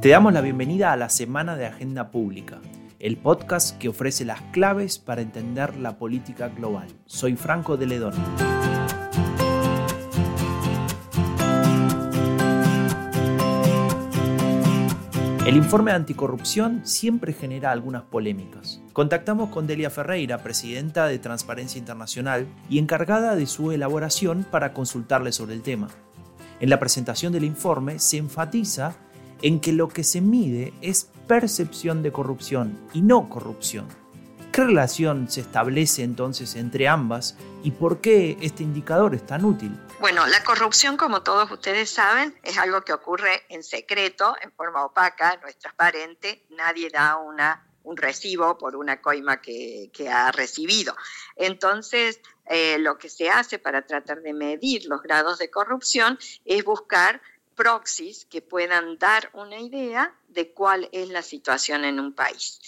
Te damos la bienvenida a la Semana de Agenda Pública, el podcast que ofrece las claves para entender la política global. Soy Franco de. El informe de anticorrupción siempre genera algunas polémicas. Contactamos con Delia Ferreira, presidenta de Transparencia Internacional y encargada de su elaboración para consultarle sobre el tema. En la presentación del informe se enfatiza en que lo que se mide es percepción de corrupción y no corrupción. ¿Qué relación se establece entonces entre ambas y por qué este indicador es tan útil? Bueno, la corrupción, como todos ustedes saben, es algo que ocurre en secreto, en forma opaca, no es transparente, nadie da una, un recibo por una coima que, ha recibido. Entonces, eh, lo que se hace para tratar de medir los grados de corrupción es buscar proxies que puedan dar una idea de cuál es la situación en un país.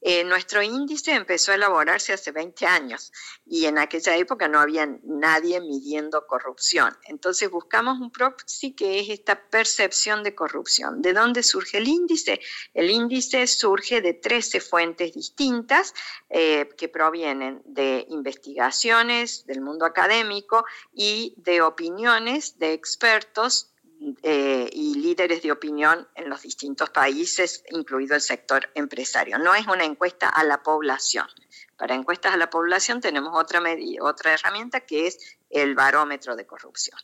Eh, nuestro índice empezó a elaborarse hace 20 años y en aquella época no había nadie midiendo corrupción. Entonces buscamos un proxy que es esta percepción de corrupción. ¿De dónde surge el índice? El índice surge de 13 fuentes distintas eh, que provienen de investigaciones del mundo académico y de opiniones de expertos eh, y líderes de opinión en los distintos países, incluido el sector empresario. No es una encuesta a la población. Para encuestas a la población tenemos otra, otra herramienta que es el barómetro de corrupción.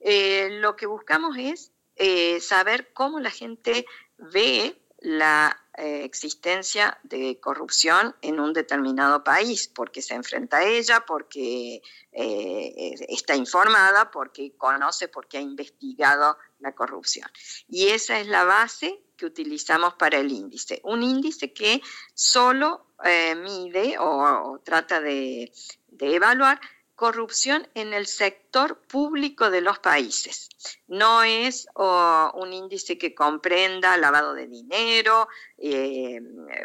Eh, lo que buscamos es eh, saber cómo la gente ve la eh, existencia de corrupción en un determinado país, porque se enfrenta a ella, porque eh, está informada, porque conoce, porque ha investigado la corrupción. Y esa es la base que utilizamos para el índice. Un índice que solo eh, mide o, trata de evaluar corrupción en el sector público de los países. No es un índice que comprenda lavado de dinero, eh,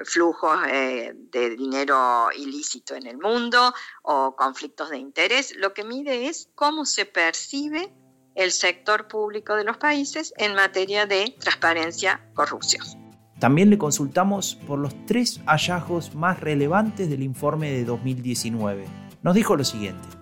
flujos eh, de dinero ilícito en el mundo o conflictos de interés. Lo que mide es cómo se percibe el sector público de los países en materia de transparencia, corrupción. También le consultamos por los tres hallazgos más relevantes del informe de 2019. Nos dijo lo siguiente.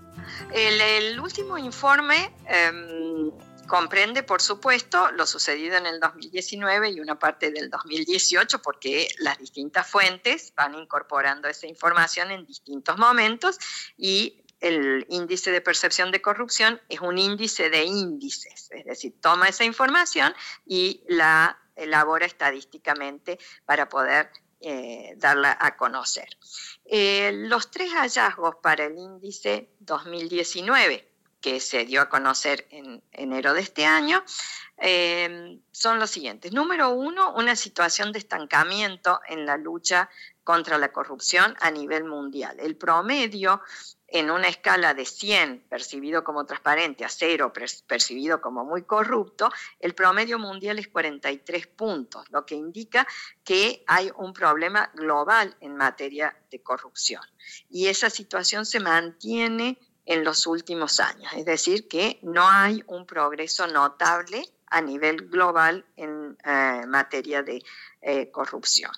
El, último informe em, comprende, por supuesto, lo sucedido en el 2019 y una parte del 2018, porque las distintas fuentes van incorporando esa información en distintos momentos y el índice de percepción de corrupción es un índice de índices, es decir, toma esa información y la elabora estadísticamente para poder eh, darla a conocer. Eh, los tres hallazgos para el índice 2019, que se dio a conocer en enero de este año, eh, son los siguientes. Número uno, una situación de estancamiento en la lucha contra la corrupción a nivel mundial. El promedio en una escala de 100 percibido como transparente a 0 percibido como muy corrupto, el promedio mundial es 43 puntos, lo que indica que hay un problema global en materia de corrupción. Y esa situación se mantiene en los últimos años, es decir, que no hay un progreso notable a nivel global en eh, materia de eh, corrupción.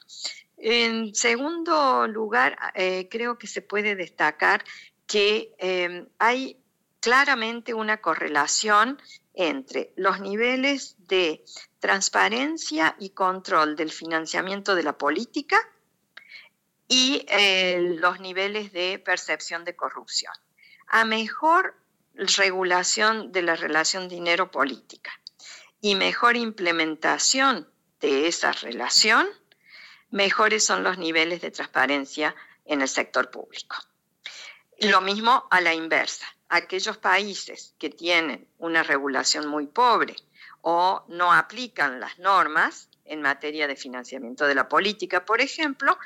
En segundo lugar, eh, creo que se puede destacar que em, hay claramente una correlación entre los niveles de transparencia y control del financiamiento de la política y eh, los niveles de percepción de corrupción. A mejor regulación de la relación dinero-política y mejor implementación de esa relación, mejores son los niveles de transparencia en el sector público. Lo mismo a la inversa. Aquellos países que tienen una regulación muy pobre o no aplican las normas en materia de financiamiento de la política, por ejemplo,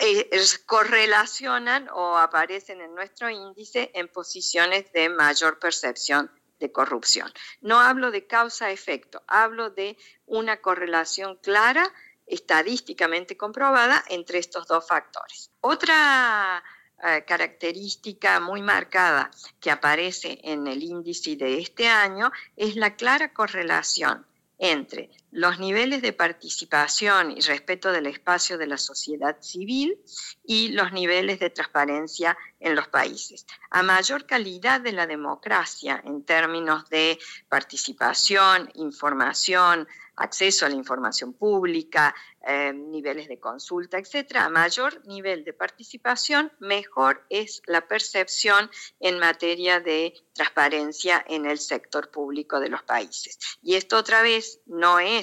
eh, correlacionan o aparecen en nuestro índice en posiciones de mayor percepción de corrupción. No hablo de causa-efecto, hablo de una correlación clara, estadísticamente comprobada, entre estos dos factores. Otra eh, característica muy marcada que aparece en el índice de este año es la clara correlación entre los niveles de participación y respeto del espacio de la sociedad civil y los niveles de transparencia en los países. A mayor calidad de la democracia en términos de participación, información, acceso a la información pública, eh, niveles de consulta, etcétera, a mayor nivel de participación, mejor es la percepción en materia de transparencia en el sector público de los países. Y esto otra vez no es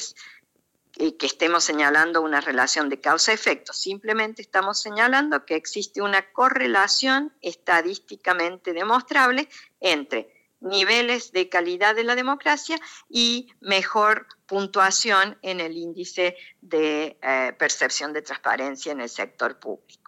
que estemos señalando una relación de causa-efecto, simplemente estamos señalando que existe una correlación estadísticamente demostrable entre niveles de calidad de la democracia y mejor puntuación en el índice de eh, percepción de transparencia en el sector público.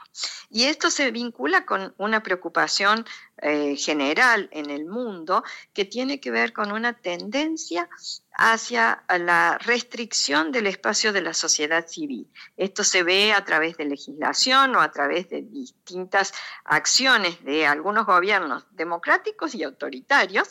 Y esto se vincula con una preocupación eh, general en el mundo que tiene que ver con una tendencia hacia la restricción del espacio de la sociedad civil. Esto se ve a través de legislación o a través de distintas acciones de algunos gobiernos democráticos y autoritarios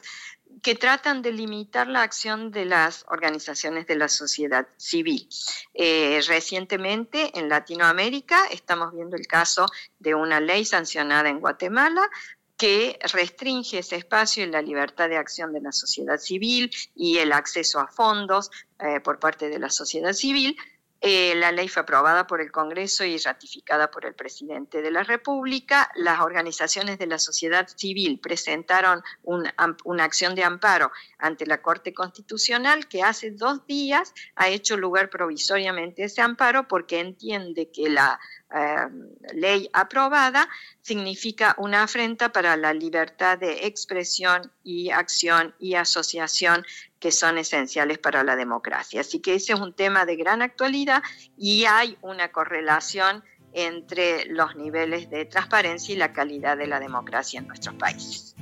que tratan de limitar la acción de las organizaciones de la sociedad civil. Eh, recientemente en Latinoamérica estamos viendo el caso de una ley sancionada en Guatemala que restringe ese espacio y la libertad de acción de la sociedad civil y el acceso a fondos eh, por parte de la sociedad civil eh, la ley fue aprobada por el Congreso y ratificada por el presidente de la República. Las organizaciones de la sociedad civil presentaron una acción de amparo ante la Corte Constitucional que hace dos días ha hecho lugar provisoriamente ese amparo porque entiende que la eh, ley aprobada significa una afrenta para la libertad de expresión y acción y asociación que son esenciales para la democracia. Así que ese es un tema de gran actualidad y hay una correlación entre los niveles de transparencia y la calidad de la democracia en nuestros países.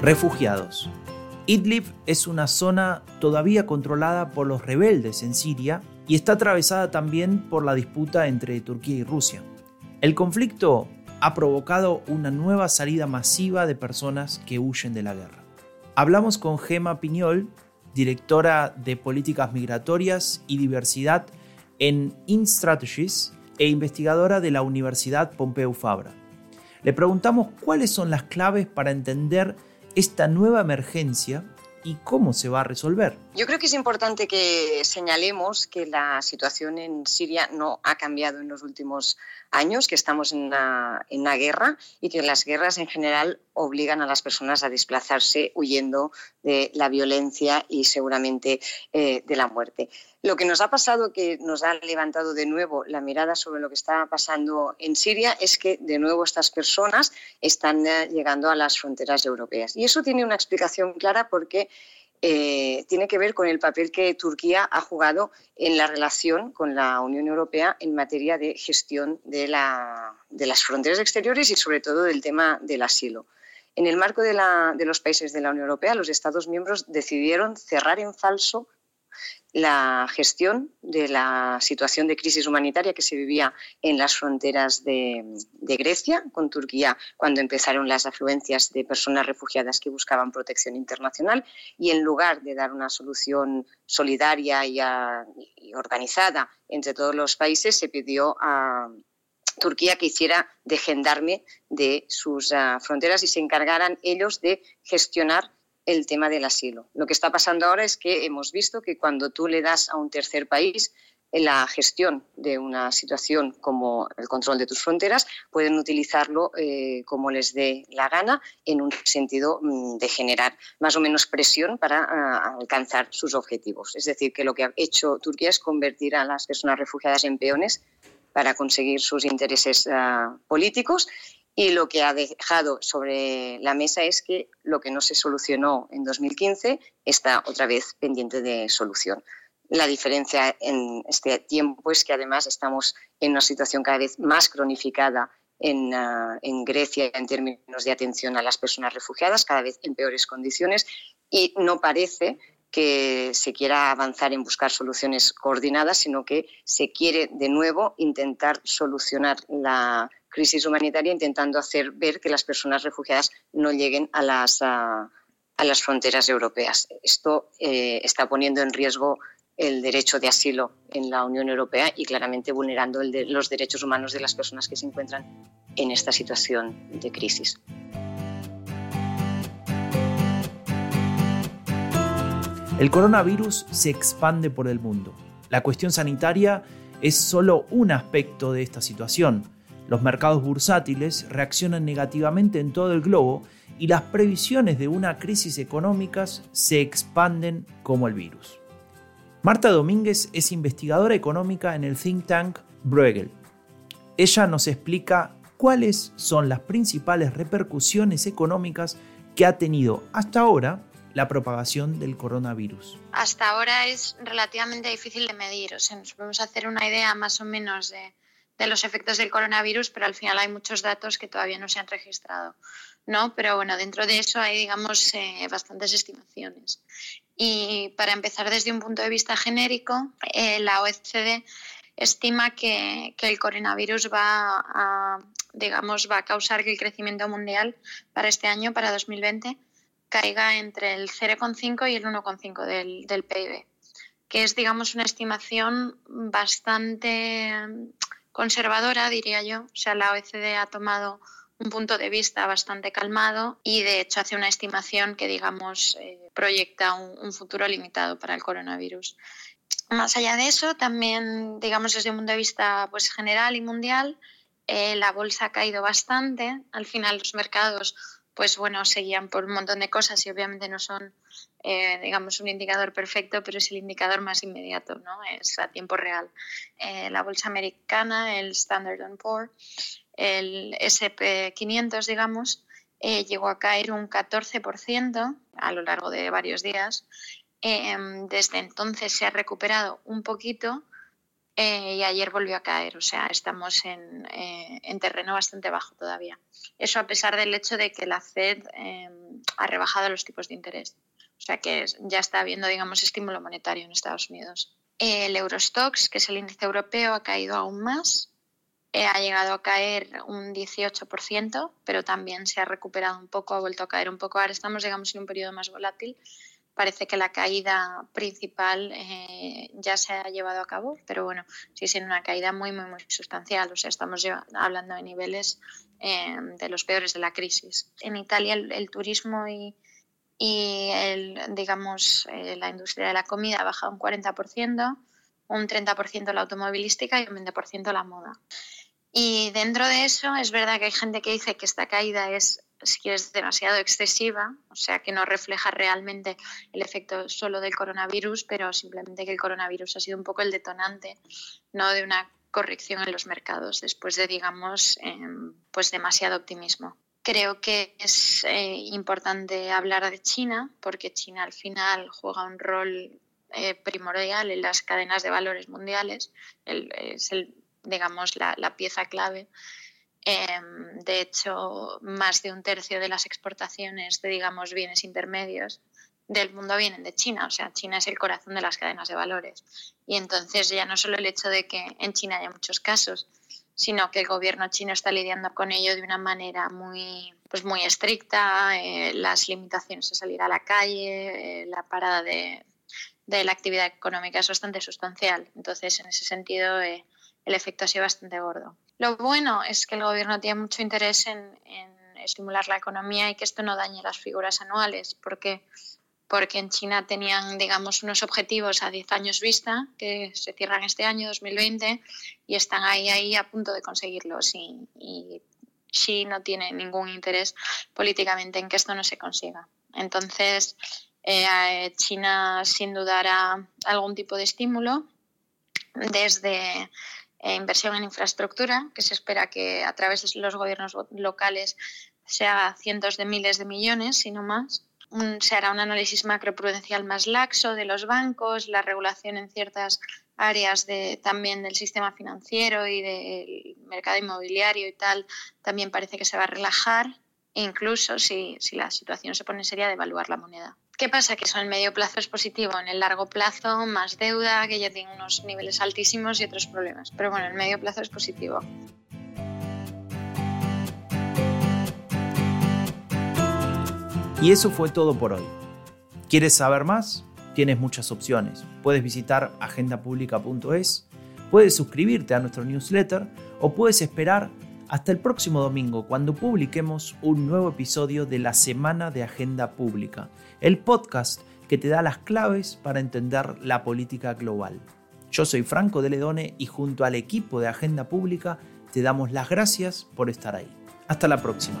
Refugiados. Idlib es una zona todavía controlada por los rebeldes en Siria y está atravesada también por la disputa entre Turquía y Rusia. El conflicto ha provocado una nueva salida masiva de personas que huyen de la guerra. Hablamos con Gema Piñol, directora de Políticas Migratorias y Diversidad en InStrategies e investigadora de la Universidad Pompeu Fabra. Le preguntamos cuáles son las claves para entender esta nueva emergencia y cómo se va a resolver. Yo creo que es importante que señalemos que la situación en Siria no ha cambiado en los últimos años, que estamos en una, en una guerra y que las guerras en general obligan a las personas a desplazarse huyendo de la violencia y seguramente eh, de la muerte. Lo que nos ha pasado, que nos ha levantado de nuevo la mirada sobre lo que está pasando en Siria, es que de nuevo estas personas están eh, llegando a las fronteras europeas. Y eso tiene una explicación clara porque eh, tiene que ver con el papel que Turquía ha jugado en la relación con la Unión Europea en materia de gestión de, de las fronteras exteriores y sobre todo del tema del asilo. En el marco de, de los países de la Unión Europea, los Estados miembros decidieron cerrar en falso la gestión de la situación de crisis humanitaria que se vivía en las fronteras de, Grecia con Turquía cuando empezaron las afluencias de personas refugiadas que buscaban protección internacional y en lugar de dar una solución solidaria y, organizada entre todos los países se pidió a Turquía que hiciera de gendarme de sus ah, fronteras y se encargaran ellos de gestionar el tema del asilo. Lo que está pasando ahora es que hemos visto que cuando tú le das a un tercer país la gestión de una situación como el control de tus fronteras, pueden utilizarlo eh, como les dé la gana en un sentido mm, de generar más o menos presión para ah, alcanzar sus objetivos. Es decir, que lo que ha hecho Turquía es convertir a las personas refugiadas en peones para conseguir sus intereses ah, políticos y lo que ha dejado sobre la mesa es que lo que no se solucionó en 2015 está otra vez pendiente de solución. La diferencia en este tiempo es que además estamos en una situación cada vez más cronificada en, ah, en, Grecia en términos de atención a las personas refugiadas, cada vez en peores condiciones, y no parece que se quiera avanzar en buscar soluciones coordinadas, sino que se quiere de nuevo intentar solucionar la crisis humanitaria intentando hacer ver que las personas refugiadas no lleguen a las, a, las fronteras europeas. Esto eh, está poniendo en riesgo el derecho de asilo en la Unión Europea y claramente vulnerando los derechos humanos de las personas que se encuentran en esta situación de crisis. El coronavirus se expande por el mundo. La cuestión sanitaria es solo un aspecto de esta situación. Los mercados bursátiles reaccionan negativamente en todo el globo y las previsiones de una crisis económica se expanden como el virus. Marta Domínguez es investigadora económica en el think tank Bruegel. Ella nos explica cuáles son las principales repercusiones económicas que ha tenido hasta ahora la propagación del coronavirus? Hasta ahora es relativamente difícil de medir, o sea, nos podemos hacer una idea más o menos de, los efectos del coronavirus, pero al final hay muchos datos que todavía no se han registrado, ¿no? Pero bueno, dentro de eso hay, digamos, eh, bastantes estimaciones. Y para empezar desde un punto de vista genérico, eh, la OECD estima que, que, el coronavirus va a, digamos, va a causar que el crecimiento mundial para este año, para 2020, caiga entre el 0,5 y el 1,5 del, del PIB, que es, digamos, una estimación bastante conservadora, diría yo. O sea, la OECD ha tomado un punto de vista bastante calmado y de hecho hace una estimación que digamos eh, proyecta un, futuro limitado para el coronavirus. Más allá de eso, también digamos desde un punto de vista pues, general y mundial, eh, la bolsa ha caído bastante. Al final los mercados pues bueno, seguían por un montón de cosas y obviamente no son, eh, digamos, un indicador perfecto, pero es el indicador más inmediato, ¿no? Es a tiempo real. Eh, la bolsa americana, el Standard Poor's, el SP500, digamos, eh, llegó a caer un 14% a lo largo de varios días. desde entonces se ha recuperado un poquito, eh, y ayer volvió a caer, o sea, estamos en, eh, en, terreno bastante bajo todavía. Eso a pesar del hecho de que la Fed em, ha rebajado los tipos de interés, o sea que ya está habiendo, digamos, estímulo monetario en Estados Unidos. El Eurostox, que es el índice europeo, ha caído aún más, eh, ha llegado a caer un 18%, pero también se ha recuperado un poco, ha vuelto a caer un poco. Ahora estamos, digamos, en un periodo más volátil parece que la caída principal eh, ya se ha llevado a cabo, pero bueno, sigue siendo una caída muy, muy, muy sustancial. O sea, estamos hablando de niveles eh, de los peores de la crisis. En Italia el, turismo y, y el, digamos, eh, la industria de la comida ha bajado un 40%, un 30% la automovilística y un 20% la moda. Y dentro de eso es verdad que hay gente que dice que esta caída es si quieres, demasiado excesiva, o sea, que no refleja realmente el efecto solo del coronavirus, pero simplemente que el coronavirus ha sido un poco el detonante, no de una corrección en los mercados después de, digamos, em, pues demasiado optimismo. Creo que es eh, importante hablar de China, porque China al final juega un rol eh, primordial en las cadenas de valores mundiales, es el, digamos, la, la pieza clave Em, de hecho, más de un tercio de las exportaciones de, digamos, bienes intermedios del mundo vienen de China. O sea, China es el corazón de las cadenas de valores. Y entonces ya no solo el hecho de que en China haya muchos casos, sino que el gobierno chino está lidiando con ello de una manera muy, pues muy estricta, eh, las limitaciones a salir a la calle, eh, la parada de, de, la actividad económica es bastante sustancial. Entonces, en ese sentido, eh, el efecto ha sido bastante gordo. Lo bueno es que el gobierno tiene mucho interés en, estimular la economía y que esto no dañe las figuras anuales, porque porque en China tenían, digamos, unos objetivos a 10 años vista que se cierran este año, 2020, y están ahí, ahí a punto de conseguirlos. Y, y Xi no tiene ningún interés políticamente en que esto no se consiga. Entonces, eh, China sin duda hará algún tipo de estímulo desde inversión en infraestructura, que se espera que a través de los gobiernos locales sea cientos de miles de millones, si no más. se hará un análisis macroprudencial más laxo de los bancos, la regulación en ciertas áreas de, también del sistema financiero y del mercado inmobiliario y tal, también parece que se va a relajar, incluso si, si la situación se pone seria, de evaluar la moneda ¿Qué pasa? Que eso en medio plazo es positivo, en el largo plazo más deuda, que ya tiene unos niveles altísimos y otros problemas. Pero bueno, en medio plazo es positivo. Y eso fue todo por hoy. ¿Quieres saber más? Tienes muchas opciones. Puedes visitar agendapublica.es, puedes suscribirte a nuestro newsletter o puedes esperar hasta el próximo domingo cuando publiquemos un nuevo episodio de la Semana de Agenda Pública, el podcast que te da las claves para entender la política global. Yo soy Franco de Ledone y junto al equipo de Agenda Pública te damos las gracias por estar ahí. Hasta la próxima.